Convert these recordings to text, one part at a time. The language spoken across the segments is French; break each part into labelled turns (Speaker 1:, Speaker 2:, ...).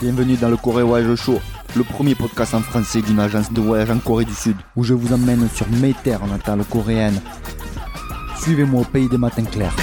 Speaker 1: Bienvenue dans le Corée Voyage Show, le premier podcast en français d'une agence de voyage en Corée du Sud, où je vous emmène sur mes terres natales coréennes. Suivez-moi au pays des matins clairs.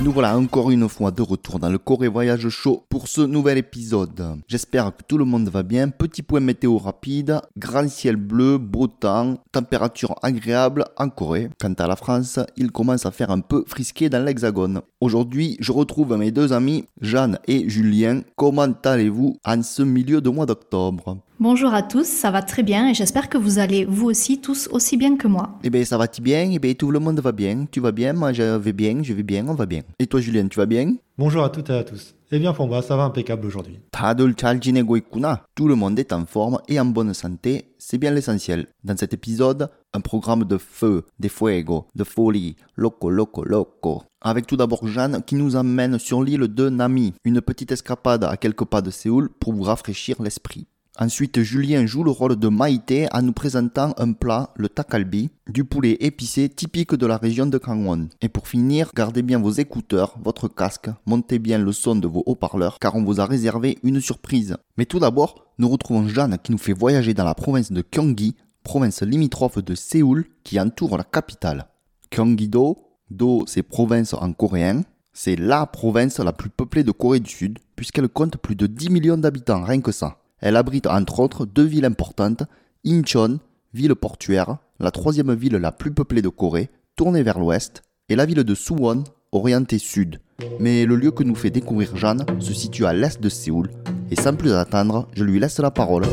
Speaker 1: Nous voilà encore une fois de retour dans le Corée Voyage Show pour ce nouvel épisode. J'espère que tout le monde va bien. Petit point météo rapide, grand ciel bleu, beau temps, température agréable en Corée. Quant à la France, il commence à faire un peu frisqué dans l'Hexagone. Aujourd'hui, je retrouve mes deux amis, Jeanne et Julien. Comment allez-vous en ce milieu de mois d'octobre?
Speaker 2: Bonjour à tous, ça va très bien et j'espère que vous allez vous aussi tous aussi bien que moi.
Speaker 1: Eh bien, ça va-t-il bien Eh bien, tout le monde va bien. Tu vas bien Moi, je vais bien, je vais bien, on va bien. Et toi, Julien, tu vas bien
Speaker 3: Bonjour à toutes et à tous. Eh bien, pour moi, ça va impeccable aujourd'hui.
Speaker 1: 다들 잘 지내고 있구나. Tout le monde est en forme et en bonne santé, c'est bien l'essentiel. Dans cet épisode, un programme de feu, de fuego, de folie, loco, loco, loco. Avec tout d'abord Jeanne qui nous emmène sur l'île de Nami, une petite escapade à quelques pas de Séoul pour vous rafraîchir l'esprit. Ensuite, Julien joue le rôle de Maïté en nous présentant un plat, le takalbi, du poulet épicé typique de la région de Gangwon. Et pour finir, gardez bien vos écouteurs, votre casque, montez bien le son de vos haut-parleurs car on vous a réservé une surprise. Mais tout d'abord, nous retrouvons Jeanne qui nous fait voyager dans la province de Gyeonggi, province limitrophe de Séoul qui entoure la capitale. Gyeonggi-do, do c'est province en coréen, c'est la province la plus peuplée de Corée du Sud puisqu'elle compte plus de 10 millions d'habitants, rien que ça. Elle abrite entre autres deux villes importantes, Incheon, ville portuaire, la troisième ville la plus peuplée de Corée, tournée vers l'ouest, et la ville de Suwon, orientée sud. Mais le lieu que nous fait découvrir Jeanne se situe à l'est de Séoul, et sans plus attendre, je lui laisse la parole.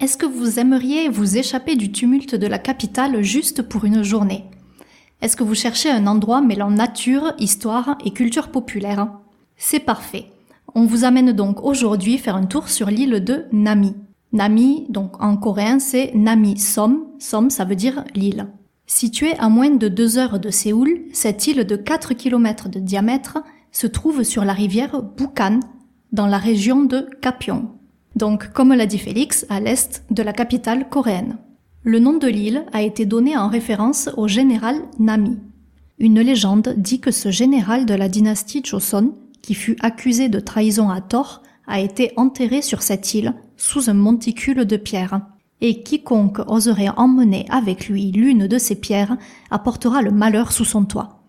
Speaker 2: Est-ce que vous aimeriez vous échapper du tumulte de la capitale juste pour une journée? Est-ce que vous cherchez un endroit mêlant nature, histoire et culture populaire? C'est parfait. On vous amène donc aujourd'hui faire un tour sur l'île de Nami. Nami, donc en coréen, c'est Nami Som. Som, ça veut dire l'île. Située à moins de deux heures de Séoul, cette île de 4 km de diamètre se trouve sur la rivière Bukhan, dans la région de Kapyong. Donc, comme l'a dit Félix, à l'est de la capitale coréenne. Le nom de l'île a été donné en référence au général Nami. Une légende dit que ce général de la dynastie Joseon, qui fut accusé de trahison à tort, a été enterré sur cette île sous un monticule de pierres. Et quiconque oserait emmener avec lui l'une de ces pierres apportera le malheur sous son toit.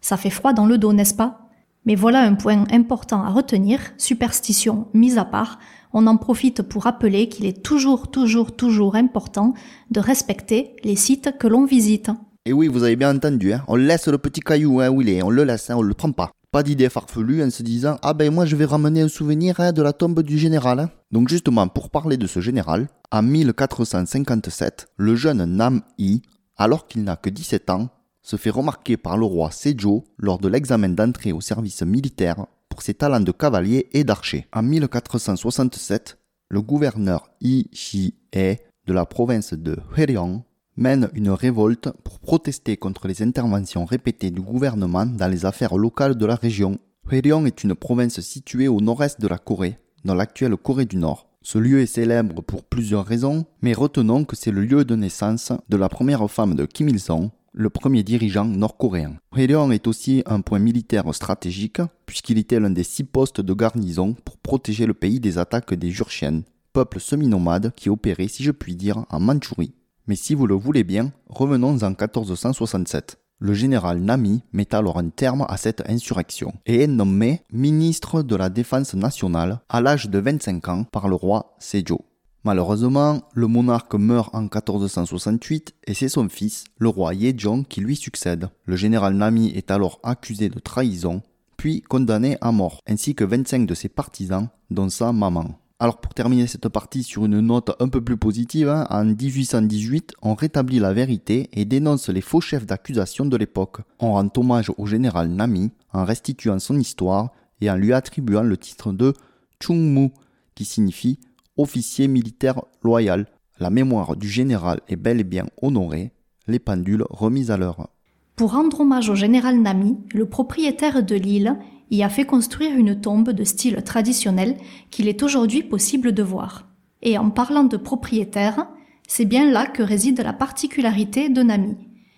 Speaker 2: Ça fait froid dans le dos, n'est-ce pas? Mais voilà un point important à retenir, superstition mise à part, on en profite pour rappeler qu'il est toujours, toujours, toujours important de respecter les sites que l'on visite.
Speaker 1: Et oui, vous avez bien entendu, hein, on laisse le petit caillou hein, où on le laisse, hein, on le prend pas. Pas d'idée farfelue en se disant Ah ben moi je vais ramener un souvenir hein, de la tombe du général. hein. Donc justement, pour parler de ce général, en 1457, le jeune Nam Yi, alors qu'il n'a que 17 ans, se fait remarquer par le roi Sejo lors de l'examen d'entrée au service militaire ses talents de cavalier et d'archer. En 1467, le gouverneur Yi Shi-e de la province de Hyeryong mène une révolte pour protester contre les interventions répétées du gouvernement dans les affaires locales de la région. Hyeryong est une province située au nord-est de la Corée, dans l'actuelle Corée du Nord. Ce lieu est célèbre pour plusieurs raisons, mais retenons que c'est le lieu de naissance de la première femme de Kim Il-sung, le premier dirigeant nord-coréen. Hyeryong est aussi un point militaire stratégique, puisqu'il était l'un des six postes de garnison pour protéger le pays des attaques des Jurchen, peuple semi-nomade qui opérait, si je puis dire, en Mandchourie. Mais si vous le voulez bien, revenons en 1467. Le général Nami met alors un terme à cette insurrection et est nommé ministre de la Défense nationale à l'âge de 25 ans par le roi Sejo. Malheureusement, le monarque meurt en 1468 et c'est son fils, le roi Yejong, qui lui succède. Le général Nami est alors accusé de trahison, puis condamné à mort, ainsi que 25 de ses partisans, dont sa maman. Alors pour terminer cette partie sur une note un peu plus positive, hein, en 1818, on rétablit la vérité et dénonce les faux chefs d'accusation de l'époque. On rend hommage au général Nami en restituant son histoire et en lui attribuant le titre de Chungmu, qui signifie officier militaire loyal. La mémoire du général est bel et bien honorée, les pendules remises à l'heure.
Speaker 2: Pour rendre hommage au général Nami, le propriétaire de l'île y a fait construire une tombe de style traditionnel qu'il est aujourd'hui possible de voir. Et en parlant de propriétaire, c'est bien là que réside la particularité de Nami.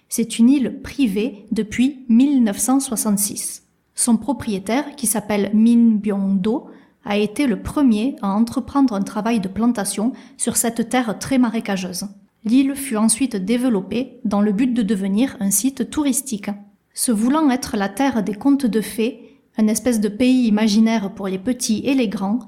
Speaker 2: C'est une île privée depuis 1966. Son propriétaire, qui s'appelle Min Byung-do, a été le premier à entreprendre un travail de plantation sur cette terre très marécageuse. L'île fut ensuite développée dans le but de devenir un site touristique. Se voulant être la terre des contes de fées, un espèce de pays imaginaire pour les petits et les grands,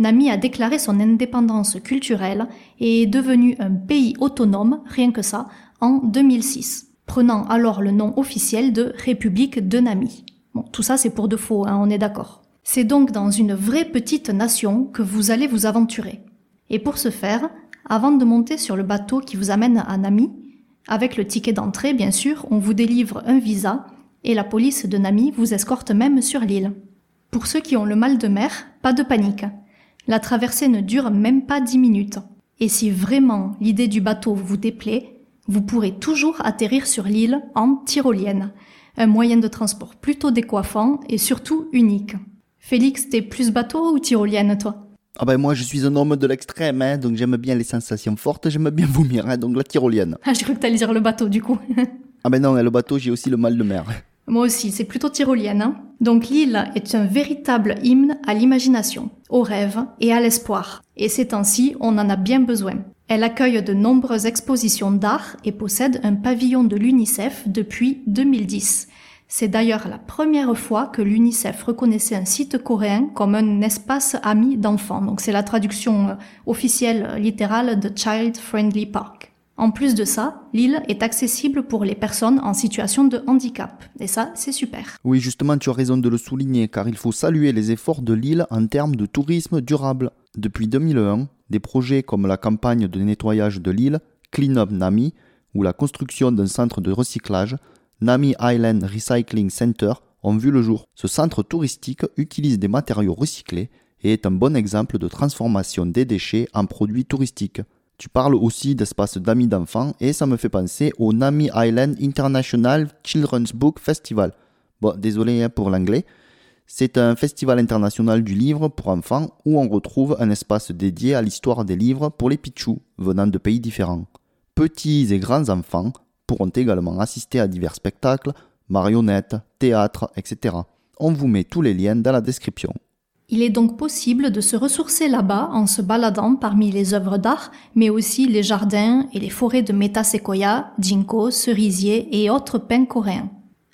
Speaker 2: Nami a déclaré son indépendance culturelle et est devenu un pays autonome, rien que ça, en 2006, prenant alors le nom officiel de République de Nami. Bon, tout ça c'est pour de faux, hein, on est d'accord. C'est donc dans une vraie petite nation que vous allez vous aventurer. Et pour ce faire, avant de monter sur le bateau qui vous amène à Nami, avec le ticket d'entrée bien sûr, on vous délivre un visa et la police de Nami vous escorte même sur l'île. Pour ceux qui ont le mal de mer, pas de panique. La traversée ne dure même pas dix minutes. Et si vraiment l'idée du bateau vous déplaît, vous pourrez toujours atterrir sur l'île en tyrolienne, un moyen de transport plutôt décoiffant et surtout unique. Félix, t'es plus bateau ou tyrolienne, toi?
Speaker 1: Ah ben moi je suis un homme de l'extrême, hein, donc j'aime bien les sensations fortes, j'aime bien vomir, hein, donc la tyrolienne.
Speaker 2: Ah, j'ai cru que t'allais dire le bateau du coup.
Speaker 1: ah ben non, le bateau j'ai aussi le mal de mer.
Speaker 2: Moi aussi, c'est plutôt tyrolienne. Hein Donc l'île est un véritable hymne à l'imagination, au rêve et à l'espoir. Et ces temps-ci, on en a bien besoin. Elle accueille de nombreuses expositions d'art et possède un pavillon de l'UNICEF depuis 2010. C'est d'ailleurs la première fois que l'UNICEF reconnaissait un site coréen comme un espace ami d'enfants. Donc c'est la traduction euh, officielle littérale de Child Friendly Park. En plus de ça, l'île est accessible pour les personnes en situation de handicap. Et ça, c'est super.
Speaker 1: Oui, justement, tu as raison de le souligner, car il faut saluer les efforts de l'île en termes de tourisme durable. Depuis 2001, des projets comme la campagne de nettoyage de l'île, Clean Up Nami, ou la construction d'un centre de recyclage, Nami Island Recycling Center, ont vu le jour. Ce centre touristique utilise des matériaux recyclés et est un bon exemple de transformation des déchets en produits touristiques. Tu parles aussi d'espace d'amis d'enfants et ça me fait penser au Nami Island International Children's Book Festival. Bon, désolé hein, pour l'anglais. C'est un festival international du livre pour enfants où on retrouve un espace dédié à l'histoire des livres pour les pichous venant de pays différents. Petits et grands enfants pourront également assister à divers spectacles, marionnettes, théâtre, etc. On vous met tous les liens dans la description.
Speaker 2: Il est donc possible de se ressourcer là-bas en se baladant parmi les œuvres d'art, mais aussi les jardins et les forêts de métaséquoia, ginkgo, cerisiers et autres pins coréens.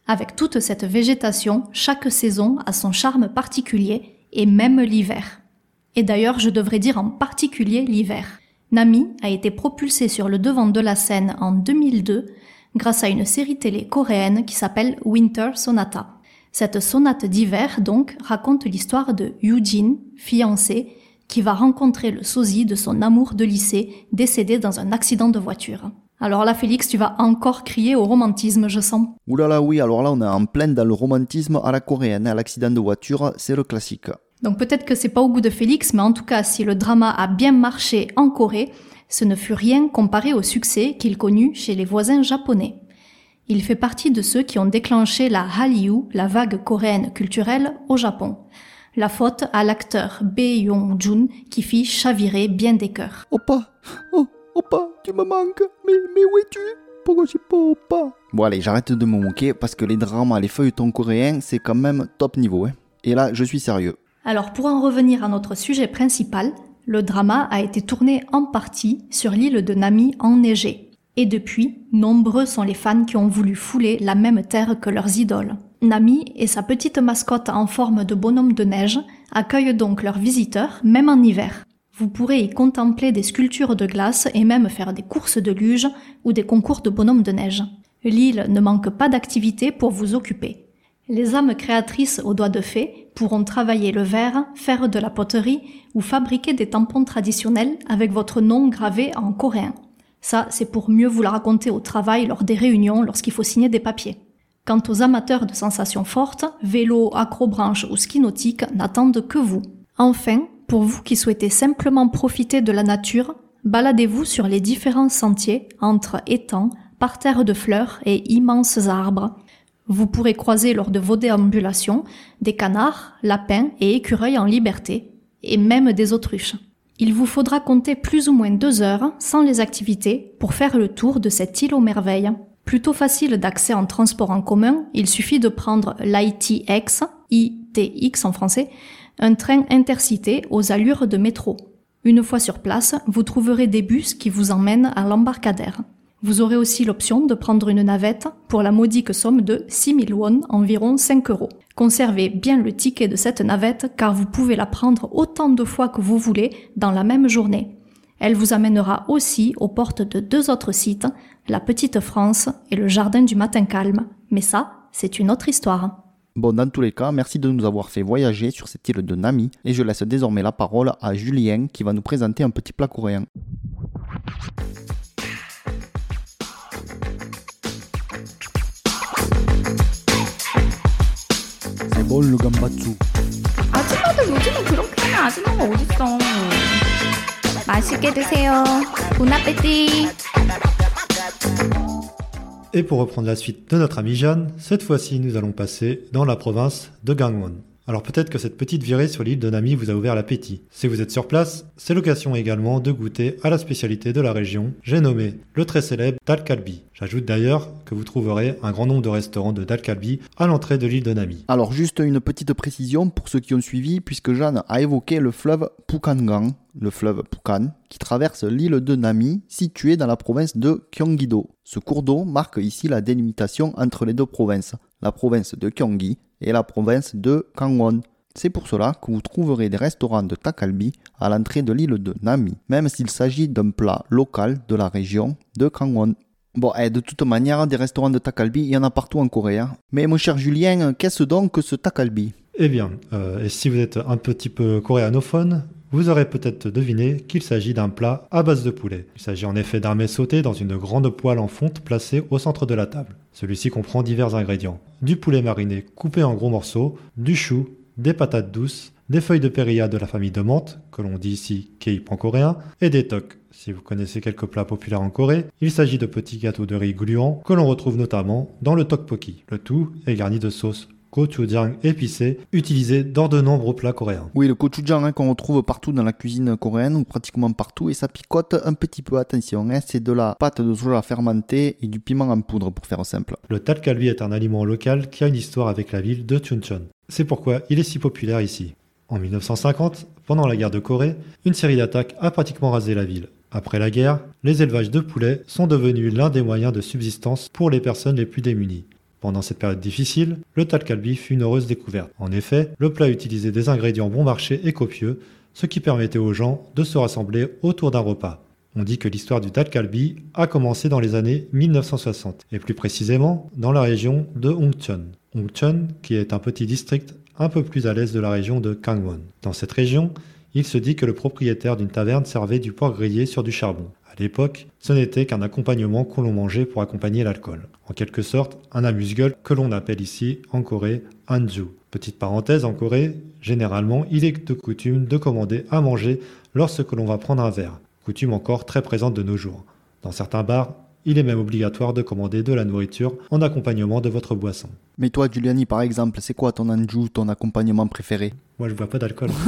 Speaker 2: Avec toute cette végétation, chaque saison a son charme particulier, et même l'hiver. Et d'ailleurs, je devrais dire en particulier l'hiver. Nami a été propulsé sur le devant de la scène en 2002 grâce à une série télé coréenne qui s'appelle Winter Sonata. Cette sonate d'hiver, donc, raconte l'histoire de Eugene, fiancé, qui va rencontrer le sosie de son amour de lycée, décédé dans un accident de voiture. Alors là, Félix, tu vas encore crier au romantisme, je sens.
Speaker 1: Ouh là là, oui, alors là, on est en plein dans le romantisme à la coréenne. À l'accident de voiture, c'est le classique.
Speaker 2: Donc peut-être que c'est pas au goût de Félix, mais en tout cas, si le drama a bien marché en Corée, ce ne fut rien comparé au succès qu'il connut chez les voisins japonais. Il fait partie de ceux qui ont déclenché la Hallyu, la vague coréenne culturelle, au Japon. La faute à l'acteur Bae Yong-jun qui fit chavirer bien des cœurs.
Speaker 1: Oppa Oh, Oppa, tu me manques Mais, mais où es-tu? Pourquoi je pas Oppa Bon allez, j'arrête de me moquer parce que les dramas, les feuilletons coréens, c'est quand même top niveau. Hein. Et là, je suis sérieux.
Speaker 2: Alors pour en revenir à notre sujet principal, le drama a été tourné en partie sur l'île de Nami enneigée. Et depuis, nombreux sont les fans qui ont voulu fouler la même terre que leurs idoles. Nami et sa petite mascotte en forme de bonhomme de neige accueillent donc leurs visiteurs, même en hiver. Vous pourrez y contempler des sculptures de glace et même faire des courses de luge ou des concours de bonhomme de neige. L'île ne manque pas d'activités pour vous occuper. Les âmes créatrices aux doigts de fée pourront travailler le verre, faire de la poterie ou fabriquer des tampons traditionnels avec votre nom gravé en coréen. Ça, c'est pour mieux vous la raconter au travail lors des réunions lorsqu'il faut signer des papiers. Quant aux amateurs de sensations fortes, vélo, acrobranche ou ski nautique n'attendent que vous. Enfin, pour vous qui souhaitez simplement profiter de la nature, baladez-vous sur les différents sentiers entre étangs, parterres de fleurs et immenses arbres. Vous pourrez croiser lors de vos déambulations des canards, lapins et écureuils en liberté, et même des autruches. Il vous faudra compter plus ou moins deux heures, sans les activités, pour faire le tour de cette île aux merveilles. Plutôt facile d'accès en transport en commun, il suffit de prendre l'ITX, ITX en français, un train intercité aux allures de métro. Une fois sur place, vous trouverez des bus qui vous emmènent à l'embarcadère. Vous aurez aussi l'option de prendre une navette pour la modique somme de 6000 won, environ 5 euros. Conservez bien le ticket de cette navette car vous pouvez la prendre autant de fois que vous voulez dans la même journée. Elle vous amènera aussi aux portes de deux autres sites, la Petite France et le Jardin du Matin Calme. Mais ça, c'est une autre histoire.
Speaker 1: Bon, dans tous les cas, merci de nous avoir fait voyager sur cette île de Nami et je laisse désormais la parole à Julien qui va nous présenter un petit plat coréen. C'est bon le gambatsu.
Speaker 4: 아줌마들 요즘은 그렇게 하는 아줌마가 어딨어. 맛있게 드세요. 본 아페티.
Speaker 3: Et pour reprendre la suite de notre ami Jeanne, cette fois-ci nous allons passer dans la province de Gangwon. Alors peut-être que cette petite virée sur l'île de Nami vous a ouvert l'appétit. Si vous êtes sur place, c'est l'occasion également de goûter à la spécialité de la région, j'ai nommé le très célèbre Dal Kalbi. J'ajoute d'ailleurs que vous trouverez un grand nombre de restaurants de Dal Kalbi à l'entrée de l'île de Nami.
Speaker 1: Alors juste une petite précision pour ceux qui ont suivi, puisque Jeanne a évoqué le fleuve Pukangang, le fleuve Pukan, qui traverse l'île de Nami, située dans la province de Gyeonggi-do. Ce cours d'eau marque ici la délimitation entre les deux provinces, la province de Gyeonggi et la province de Gangwon. C'est pour cela que vous trouverez des restaurants de takalbi à l'entrée de l'île de Nami, même s'il s'agit d'un plat local de la région de Gangwon. Bon, et de toute manière, des restaurants de takalbi, il y en a partout en Corée. hein. Mais mon cher Julien, qu'est-ce donc que ce takalbi?
Speaker 3: Eh bien, euh, et si vous êtes un petit peu coréanophone, vous aurez peut-être deviné qu'il s'agit d'un plat à base de poulet. Il s'agit en effet d'un mets sauté dans une grande poêle en fonte placée au centre de la table. Celui-ci comprend divers ingrédients. Du poulet mariné coupé en gros morceaux, du chou, des patates douces, des feuilles de périlla de la famille de menthe, que l'on dit ici keip en coréen, et des tok. Si vous connaissez quelques plats populaires en Corée, il s'agit de petits gâteaux de riz gluants que l'on retrouve notamment dans le tteokbokki. Le tout est garni de sauce gochujang épicée, utilisée dans de nombreux plats coréens.
Speaker 1: Oui, le gochujang hein, qu'on retrouve partout dans la cuisine coréenne, ou pratiquement partout, et ça picote un petit peu, attention, hein, c'est de la pâte de soja fermentée et du piment en poudre pour faire simple.
Speaker 3: Le talkalbi est un aliment local qui a une histoire avec la ville de Chuncheon. C'est pourquoi il est si populaire ici. En 1950, pendant la guerre de Corée, une série d'attaques a pratiquement rasé la ville. Après la guerre, les élevages de poulets sont devenus l'un des moyens de subsistance pour les personnes les plus démunies. Pendant cette période difficile, le talkalbi fut une heureuse découverte. En effet, le plat utilisait des ingrédients bon marché et copieux, ce qui permettait aux gens de se rassembler autour d'un repas. On dit que l'histoire du talkalbi a commencé dans les années 1960, et plus précisément dans la région de Hongcheon. Hongcheon, qui est un petit district un peu plus à l'est de la région de Gangwon. Dans cette région, il se dit que le propriétaire d'une taverne servait du porc grillé sur du charbon. À l'époque, ce n'était qu'un accompagnement que l'on mangeait pour accompagner l'alcool. En quelque sorte, un amuse-gueule que l'on appelle ici en Corée anju. Petite parenthèse, en Corée, généralement, il est de coutume de commander à manger lorsque l'on va prendre un verre. Coutume encore très présente de nos jours. Dans certains bars, il est même obligatoire de commander de la nourriture en accompagnement de votre boisson.
Speaker 1: Mais toi, Giuliani, par exemple, c'est quoi ton anju, ton accompagnement préféré?
Speaker 3: Moi, je bois pas d'alcool.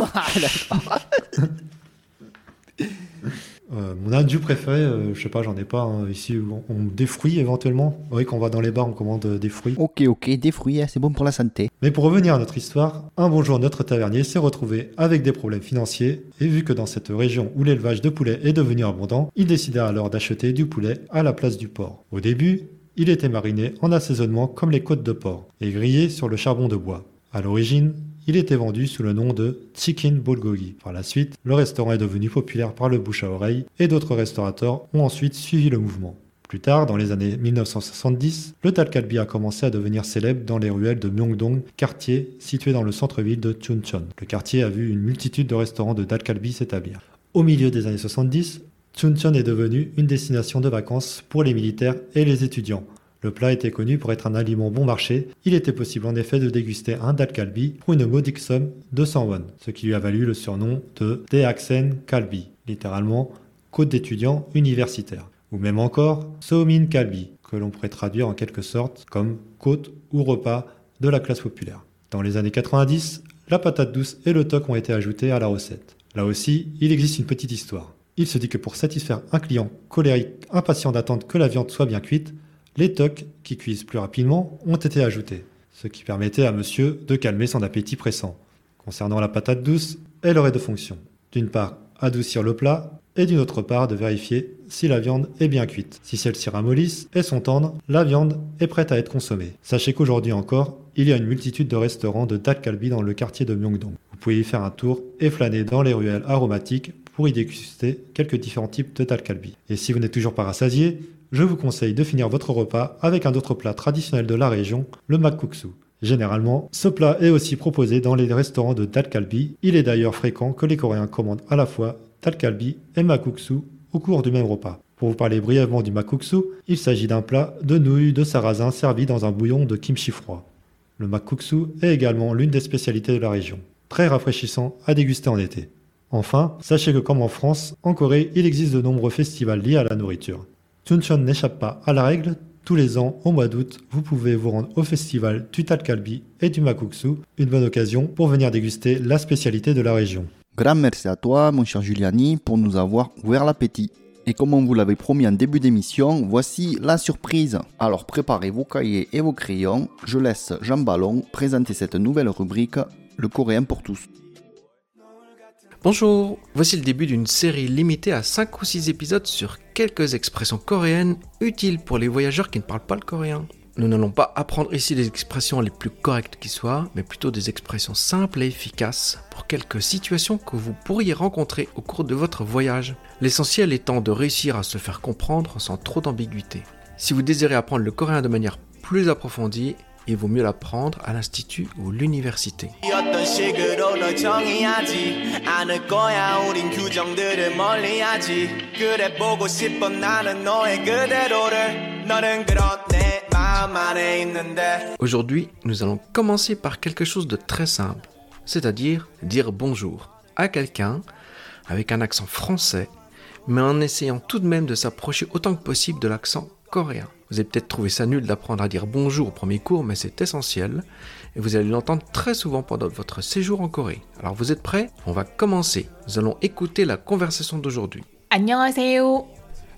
Speaker 3: Euh, mon anju préféré, euh, je sais pas, j'en ai pas. hein. Ici, on, on- des fruits éventuellement. Oui, quand on va dans les bars, on commande euh, des fruits.
Speaker 1: Ok, ok, des fruits, hein, c'est bon pour la santé.
Speaker 3: Mais pour revenir à notre histoire, un bon jour, notre tavernier s'est retrouvé avec des problèmes financiers et vu que dans cette région où l'élevage de poulet est devenu abondant, il décida alors d'acheter du poulet à la place du porc. Au début, il était mariné en assaisonnement comme les côtes de porc et grillé sur le charbon de bois. À l'origine, il était vendu sous le nom de Chicken Bulgogi. Par la suite, le restaurant est devenu populaire par le bouche à oreille et d'autres restaurateurs ont ensuite suivi le mouvement. Plus tard, dans les années 1970, le talkalbi a commencé à devenir célèbre dans les ruelles de Myeongdong, quartier situé dans le centre-ville de Chuncheon. Le quartier a vu une multitude de restaurants de talkalbi s'établir. Au milieu des années 70, Chuncheon est devenu une destination de vacances pour les militaires et les étudiants. Le plat était connu pour être un aliment bon marché. Il était possible en effet de déguster un dal kalbi pour une modique somme de 100 won, ce qui lui a valu le surnom de Daeaksen Kalbi, littéralement côte d'étudiants universitaires. Ou même encore Somin Kalbi, que l'on pourrait traduire en quelque sorte comme côte ou repas de la classe populaire. Dans les années 90, la patate douce et le toc ont été ajoutés à la recette. Là aussi, il existe une petite histoire. Il se dit que pour satisfaire un client colérique impatient d'attendre que la viande soit bien cuite, les tocs, qui cuisent plus rapidement, ont été ajoutés, ce qui permettait à monsieur de calmer son appétit pressant. Concernant la patate douce, elle aurait deux fonctions. D'une part, adoucir le plat, et d'une autre part, de vérifier si la viande est bien cuite. Si celles-ci ramollissent et sont tendres, la viande est prête à être consommée. Sachez qu'aujourd'hui encore, il y a une multitude de restaurants de dak kalbi dans le quartier de Myeongdong. Vous pouvez y faire un tour et flâner dans les ruelles aromatiques pour y déguster quelques différents types de dal kalbi. Et si vous n'êtes toujours pas rassasié, je vous conseille de finir votre repas avec un autre plat traditionnel de la région, le makuksu. Généralement, ce plat est aussi proposé dans les restaurants de dal kalbi. Il est d'ailleurs fréquent que les Coréens commandent à la fois dal kalbi et makuksu au cours du même repas. Pour vous parler brièvement du makuksu, il s'agit d'un plat de nouilles de sarrasin servi dans un bouillon de kimchi froid. Le makuksu est également l'une des spécialités de la région, très rafraîchissant à déguster en été. Enfin, sachez que comme en France, en Corée, il existe de nombreux festivals liés à la nourriture. Chuncheon n'échappe pas à la règle, tous les ans, au mois d'août, vous pouvez vous rendre au festival du Talkalbi et du Makuksu, une bonne occasion pour venir déguster la spécialité de la région.
Speaker 1: Grand merci à toi, mon cher Giuliani, pour nous avoir ouvert l'appétit. Et comme on vous l'avait promis en début d'émission, voici la surprise. Alors préparez vos cahiers et vos crayons, je laisse Jean Ballon présenter cette nouvelle rubrique, le coréen pour tous.
Speaker 5: Bonjour, voici le début d'une série limitée à 5 ou 6 épisodes sur quelques expressions coréennes utiles pour les voyageurs qui ne parlent pas le coréen. Nous n'allons pas apprendre ici les expressions les plus correctes qui soient, mais plutôt des expressions simples et efficaces pour quelques situations que vous pourriez rencontrer au cours de votre voyage. L'essentiel étant de réussir à se faire comprendre sans trop d'ambiguïté. Si vous désirez apprendre le coréen de manière plus approfondie, il vaut mieux l'apprendre à l'institut ou l'université. Aujourd'hui, nous allons commencer par quelque chose de très simple, c'est-à-dire dire bonjour à quelqu'un avec un accent français, mais en essayant tout de même de s'approcher autant que possible de l'accent coréen. Vous avez peut-être trouvé ça nul d'apprendre à dire bonjour au premier cours, mais c'est essentiel, et vous allez l'entendre très souvent pendant votre séjour en Corée. Alors vous êtes prêts On va commencer. Nous allons écouter la conversation d'aujourd'hui.
Speaker 6: 안녕하세요.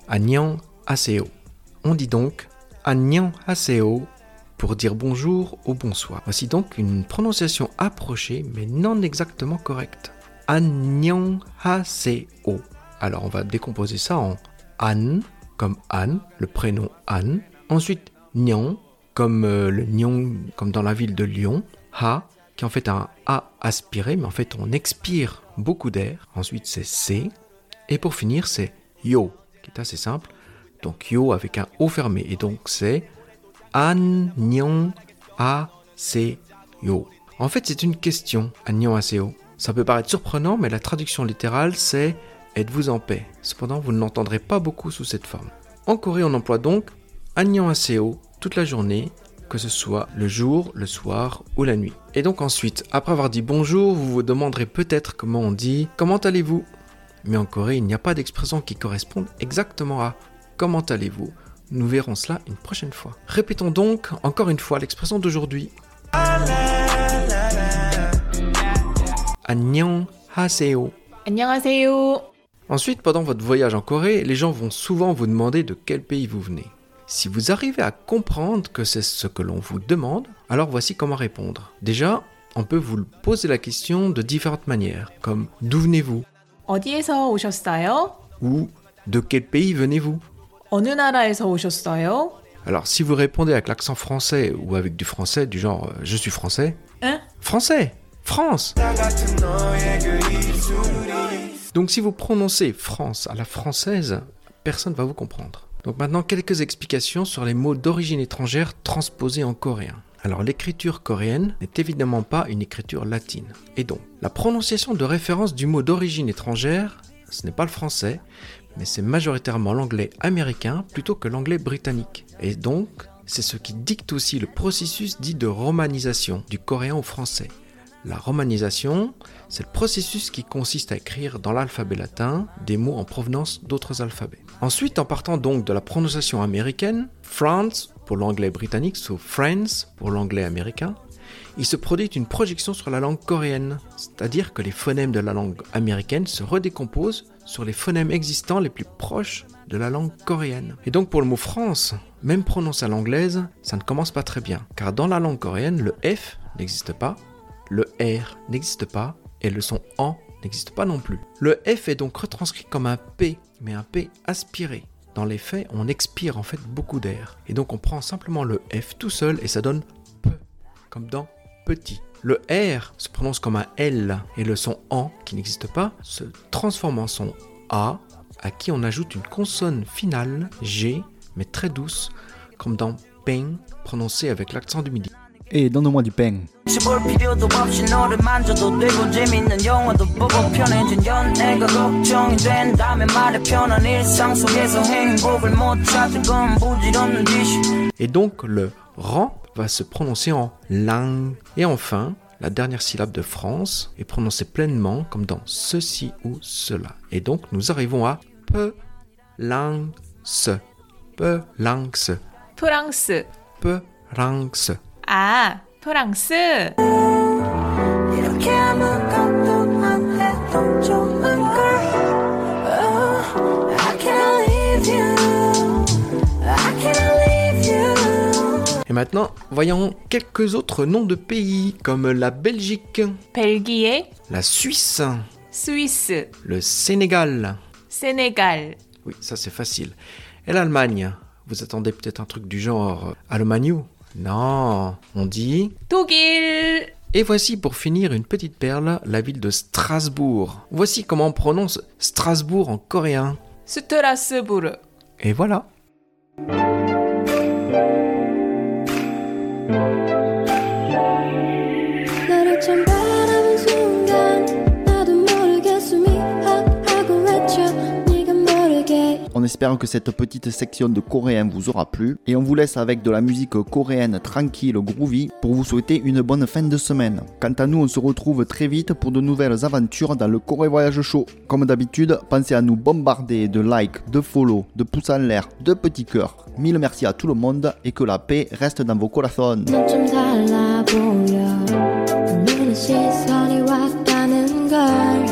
Speaker 5: 안녕하세요. On dit donc 안녕하세요 pour dire bonjour ou bonsoir. Voici donc une prononciation approchée mais non exactement correcte. 안녕하세요. Alors on va décomposer ça en an comme Anne, le prénom Anne. Ensuite, Nyon, comme euh, le Nyon, comme dans la ville de Lyon. Ha, qui est en fait un A aspiré, mais en fait on expire beaucoup d'air. Ensuite, c'est C. Et pour finir, c'est Yo, qui est assez simple. Donc Yo avec un O fermé. Et donc c'est An, Nyon, A, C, Yo. En fait, c'est une question, An, Nyon, A, C, Yo. Ça peut paraître surprenant, mais la traduction littérale, c'est Êtes-vous en paix? Cependant, vous ne l'entendrez pas beaucoup sous cette forme. En Corée, on emploie donc Agnyeong Aseo toute la journée, que ce soit le jour, le soir ou la nuit. Et donc ensuite, après avoir dit bonjour, vous vous demanderez peut-être comment on dit comment allez-vous? Mais en Corée, il n'y a pas d'expression qui corresponde exactement à comment allez-vous? Nous verrons cela une prochaine fois. Répétons donc encore une fois l'expression d'aujourd'hui. Ensuite, pendant votre voyage en Corée, les gens vont souvent vous demander de quel pays vous venez. Si vous arrivez à comprendre que c'est ce que l'on vous demande, alors voici comment répondre. Déjà, on peut vous poser la question de différentes manières, comme d'où venez-vous
Speaker 6: 어디에서 오셨어요?
Speaker 5: ou de quel pays venez-vous
Speaker 6: 어느 나라에서 오셨어요?
Speaker 5: Alors si vous répondez avec l'accent français ou avec du français du genre euh, je suis français,
Speaker 6: Hein?
Speaker 5: français, France. Donc si vous prononcez France à la française, personne ne va vous comprendre. Donc maintenant quelques explications sur les mots d'origine étrangère transposés en coréen. Alors l'écriture coréenne n'est évidemment pas une écriture latine. Et donc la prononciation de référence du mot d'origine étrangère, ce n'est pas le français, mais c'est majoritairement l'anglais américain plutôt que l'anglais britannique. Et donc c'est ce qui dicte aussi le processus dit de romanisation du coréen au français. La romanisation, c'est le processus qui consiste à écrire dans l'alphabet latin des mots en provenance d'autres alphabets. Ensuite, en partant donc de la prononciation américaine, France pour l'anglais britannique, sauf France pour l'anglais américain, il se produit une projection sur la langue coréenne, c'est-à-dire que les phonèmes de la langue américaine se redécomposent sur les phonèmes existants les plus proches de la langue coréenne. Et donc pour le mot France, même prononcé à l'anglaise, ça ne commence pas très bien, car dans la langue coréenne, le F n'existe pas, le R n'existe pas, et le son AN n'existe pas non plus. Le F est donc retranscrit comme un P, mais un P aspiré. Dans les faits, on expire en fait beaucoup d'air. Et donc on prend simplement le F tout seul et ça donne P, comme dans petit. Le R se prononce comme un L et le son AN, qui n'existe pas, se transforme en son A, à qui on ajoute une consonne finale, G, mais très douce, comme dans peng, prononcé avec l'accent du midi.
Speaker 1: Et donne-moi du pain.
Speaker 7: 볼 필요도 없이 너를 만져도 되고 재밌는 영화도 보고 편해진 연애가 걱정이 된다면 말해 편한 일상 속에서 행복을 못 찾을 건 부질없는 짓이
Speaker 5: Et donc le ran va se prononcer en lang. Et enfin, la dernière syllabe de France est prononcée pleinement comme dans ceci ou cela. Et donc nous arrivons à pe lang se. Pe lang se.
Speaker 6: 프랑스.
Speaker 5: Pe lang se.
Speaker 6: 아, 프랑스.
Speaker 7: 이렇게 아무것도 안 해도 좋을걸 Oh, I can't leave you I can't leave you
Speaker 5: Et maintenant, voyons quelques autres noms de pays comme la Belgique,
Speaker 6: 벨기에,
Speaker 5: la Suisse,
Speaker 6: 스위스,
Speaker 5: le Sénégal.
Speaker 6: 세네갈,
Speaker 5: Oui, ça c'est facile. Et l'Allemagne Vous attendez peut-être un truc du genre euh, Allemagne non, on dit...
Speaker 6: Togil
Speaker 5: et voici pour finir une petite perle, la ville de Strasbourg. Voici comment on prononce Strasbourg en coréen.
Speaker 6: Strasbourg.
Speaker 5: Et voilà.
Speaker 1: espère que cette petite section de coréen vous aura plu et on vous laisse avec de la musique coréenne tranquille, groovy pour vous souhaiter une bonne fin de semaine. Quant à nous, on se retrouve très vite pour de nouvelles aventures dans le Corée Voyage Show. Comme d'habitude, pensez à nous bombarder de likes, de follow, de pouces en l'air, de petits cœurs. Mille merci à tout le monde et que la paix reste dans vos corazones.
Speaker 8: 넌 좀 달라 보여 눈에 시선이 왔다는 걸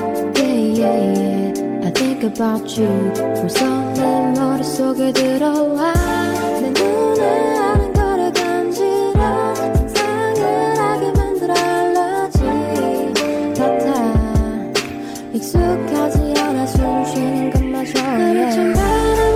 Speaker 8: Think about you. 벌써 내 머릿속에 들어와. 내 눈에 아는 거를 간지러. 상상을 하게 만들어 알러지. 같아 익숙하지 않아 숨 쉬는 것마저. 너를 처음 바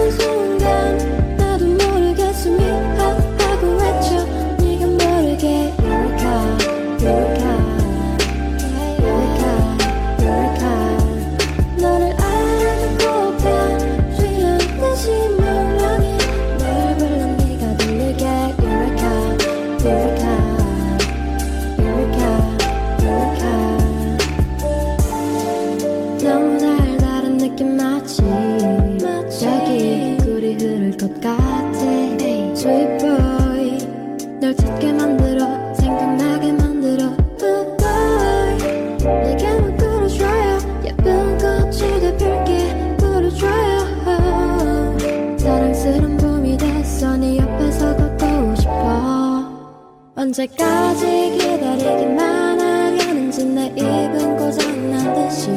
Speaker 8: 언제까지 기다리기만 하려는지 내 입은 고장난 듯이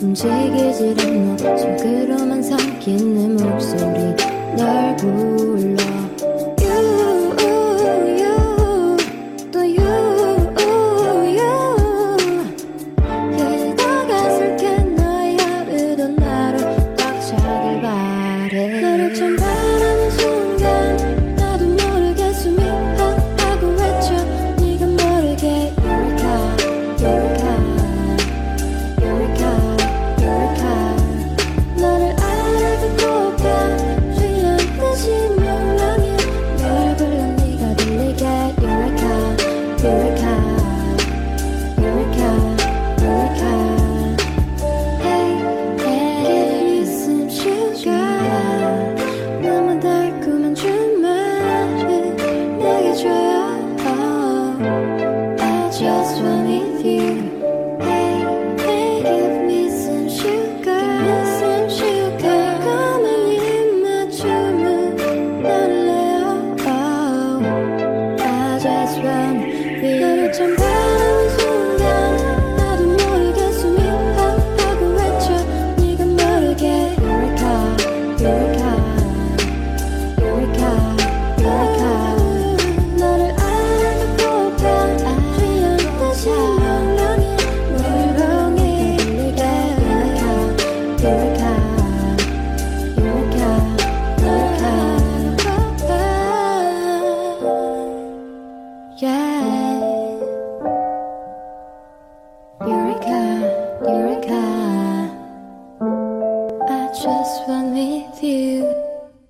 Speaker 8: 움직이질 않아 속으로만 삼킨 내 목소리 널 불러